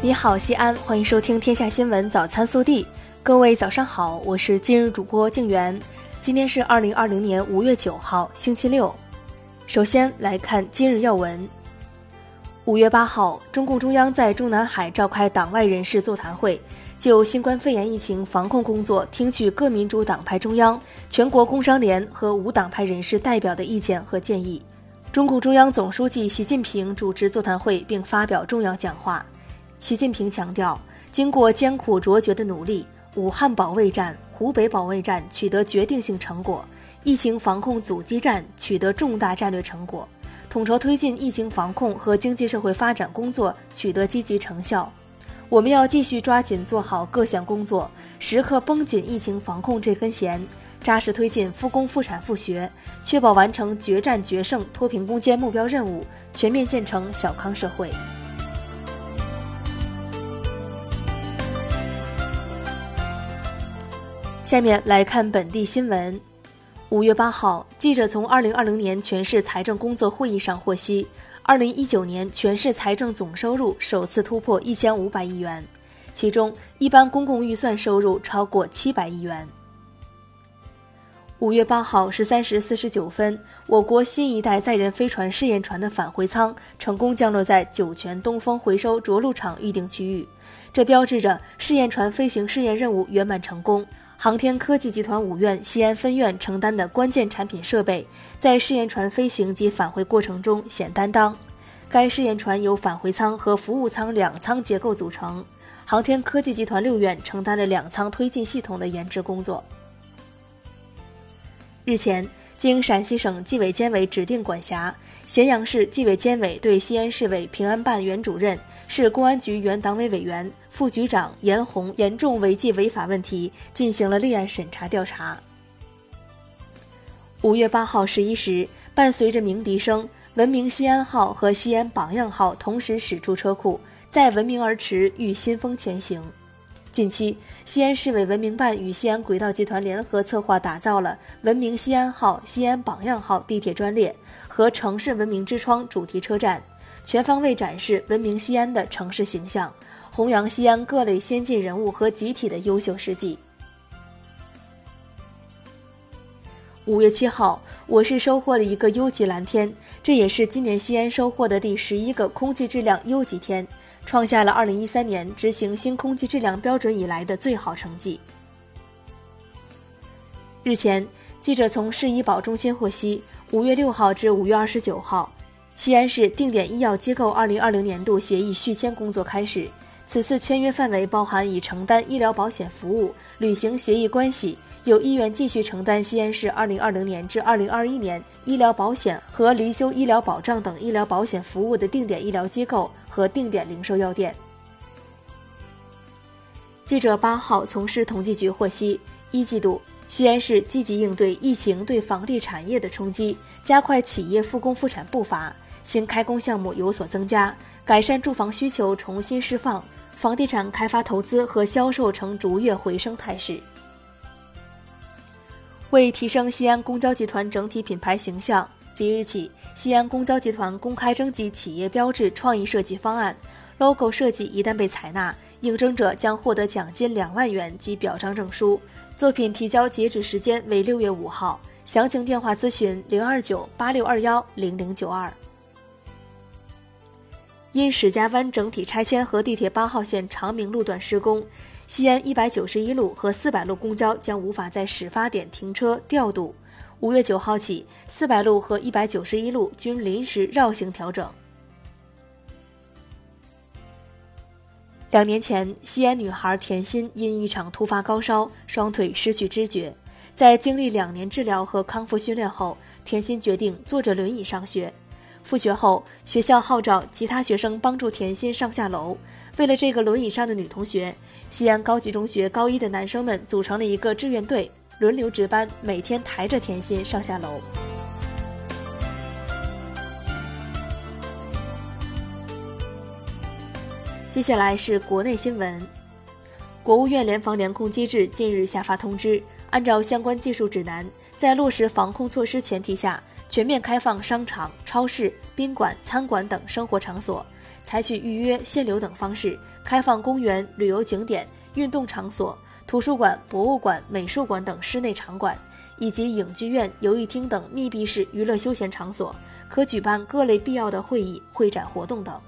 你好，西安，欢迎收听《天下新闻早餐速递》。各位早上好，我是今日主播静媛。今天是二零二零年五月九号，星期六。首先来看今日要闻。五月八号，中共中央在中南海召开党外人士座谈会，就新冠肺炎疫情防控工作听取各民主党派中央、全国工商联和无党派人士代表的意见和建议。中共中央总书记习近平主持座谈会并发表重要讲话。习近平强调，经过艰苦卓绝的努力，武汉保卫战、湖北保卫战取得决定性成果，疫情防控阻击战取得重大战略成果，统筹推进疫情防控和经济社会发展工作取得积极成效。我们要继续抓紧做好各项工作，时刻绷紧疫情防控这根弦，扎实推进复工复产复学，确保完成决战决胜脱贫攻坚目标任务，全面建成小康社会。下面来看本地新闻。五月八号，记者从二零二零年全市财政工作会议上获悉，二零一九年全市财政总收入首次突破一千五百亿元，其中一般公共预算收入超过七百亿元。五月八号十三时四十九分，我国新一代载人飞船试验船的返回舱成功降落在酒泉东风回收着陆场预定区域，这标志着试验船飞行试验任务圆满成功。航天科技集团五院西安分院承担的关键产品设备，在试验船飞行及返回过程中显担当。该试验船由返回舱和服务舱两舱结构组成，航天科技集团六院承担了两舱推进系统的研制工作。日前，经陕西省纪委监委指定管辖，咸阳市纪委监委对西安市委平安办原主任。市公安局原党委委员、副局长严红严重违纪违法问题进行了立案审查调查。五月八号十一时，伴随着鸣笛声，文明西安号和西安榜样号同时驶出车库，在文明而驰，御新风前行。近期，西安市委文明办与西安轨道集团联合策划打造了“文明西安号”“西安榜样号”地铁专列和“城市文明之窗”主题车站。全方位展示文明西安的城市形象，弘扬西安各类先进人物和集体的优秀事迹。五月七号，我市收获了一个优级蓝天，这也是今年西安收获的第十一个空气质量优级天，创下了二零一三年执行新空气质量标准以来的最好成绩。日前，记者从市医保中心获悉，五月六号至五月二十九号。西安市定点医药机构二零二零年度协议续签工作开始，此次签约范围包含已承担医疗保险服务、履行协议关系、有意愿继续承担西安市二零二零年至二零二一年医疗保险和离休医疗保障等医疗保险服务的定点医疗机构和定点零售药店。记者八号从市统计局获悉，一季度。西安市积极应对疫情对房地产业的冲击，加快企业复工复产步伐，新开工项目有所增加，改善住房需求重新释放，房地产开发投资和销售呈逐月回升态势。为提升西安公交集团整体品牌形象，即日起，西安公交集团公开征集企业标志创意设计方案，logo 设计一旦被采纳，应征者将获得奖金两万元及表彰证书。作品提交截止时间为六月五号，详情电话咨询零二九八六二幺零零九二。因史家湾整体拆迁和地铁八号线长明路段施工，西安一百九十一路和四百路公交将无法在始发点停车调度。五月九号起，四百路和一百九十一路均临时绕行调整。两年前，西安女孩田心因一场突发高烧，双腿失去知觉。在经历两年治疗和康复训练后，田心决定坐着轮椅上学。复学后，学校号召其他学生帮助田心上下楼。为了这个轮椅上的女同学，西安高级中学高一的男生们组成了一个志愿队，轮流值班，每天抬着甜心上下楼。接下来是国内新闻。国务院联防联控机制近日下发通知，按照相关技术指南，在落实防控措施前提下，全面开放商场、超市、宾馆、餐馆等生活场所，采取预约、限流等方式开放公园、旅游景点、运动场所、图书馆、博物馆、美术馆等室内场馆，以及影剧院、游艺厅等密闭式娱乐休闲场所，可举办各类必要的会议、会展活动等。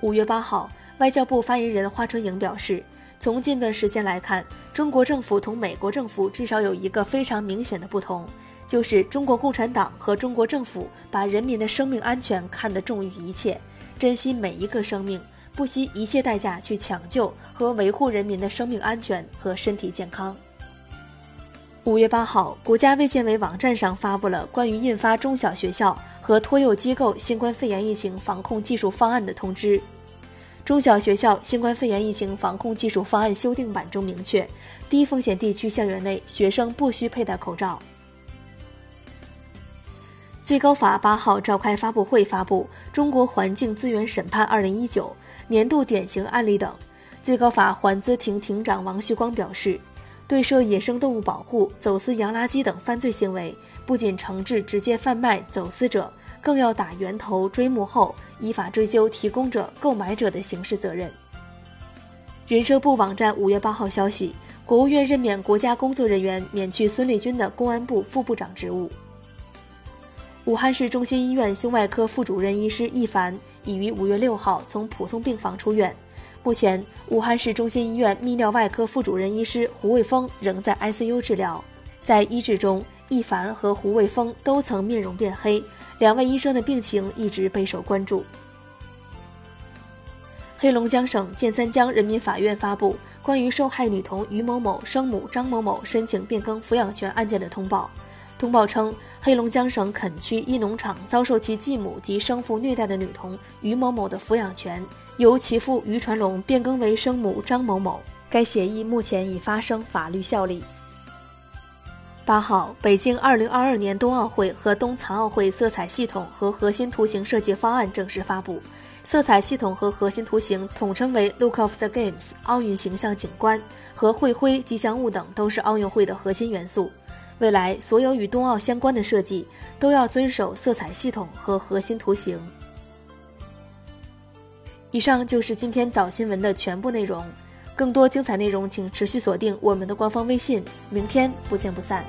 五月八号，外交部发言人华春莹表示，从近段时间来看，中国政府同美国政府至少有一个非常明显的不同，就是中国共产党和中国政府把人民的生命安全看得重于一切，珍惜每一个生命，不惜一切代价去抢救和维护人民的生命安全和身体健康。五月八号，国家卫健委网站上发布了关于印发中小学校和托幼机构新冠肺炎疫情防控技术方案的通知。中小学校新冠肺炎疫情防控技术方案修订版中明确，低风险地区校园内学生不需佩戴口罩。最高法八号召开发布会，发布《中国环境资源审判二零一九年度典型案例》等。最高法环资庭庭长王旭光表示，对涉野生动物保护、走私洋垃圾等犯罪行为，不仅惩治直接贩卖、走私者。更要打源头、追幕后，依法追究提供者、购买者的刑事责任。人社部网站五月八号消息，国务院任免国家工作人员免去孙立军的公安部副部长职务。武汉市中心医院胸外科副主任医师易凡已于五月六号从普通病房出院，目前武汉市中心医院泌尿外科副主任医师胡卫峰仍在 ICU 治疗。在医治中，易凡和胡卫峰都曾面容变黑。两位医生的病情一直备受关注。黑龙江省建三江人民法院发布关于受害女童于某某生母张某某申请变更抚养权案件的通报。通报称，黑龙江省垦区一农场遭受其继母及生父虐待的女童于某某的抚养权由其父于传龙变更为生母张某某。该协议目前已发生法律效力。八号，北京二零二二年冬奥会和冬残奥会色彩系统和核心图形设计方案正式发布。色彩系统和核心图形统称为 “Look of the Games”，奥运形象景观和会徽、吉祥物等都是奥运会的核心元素。未来，所有与冬奥相关的设计都要遵守色彩系统和核心图形。以上就是今天早新闻的全部内容。更多精彩内容，请持续锁定我们的官方微信。明天不见不散。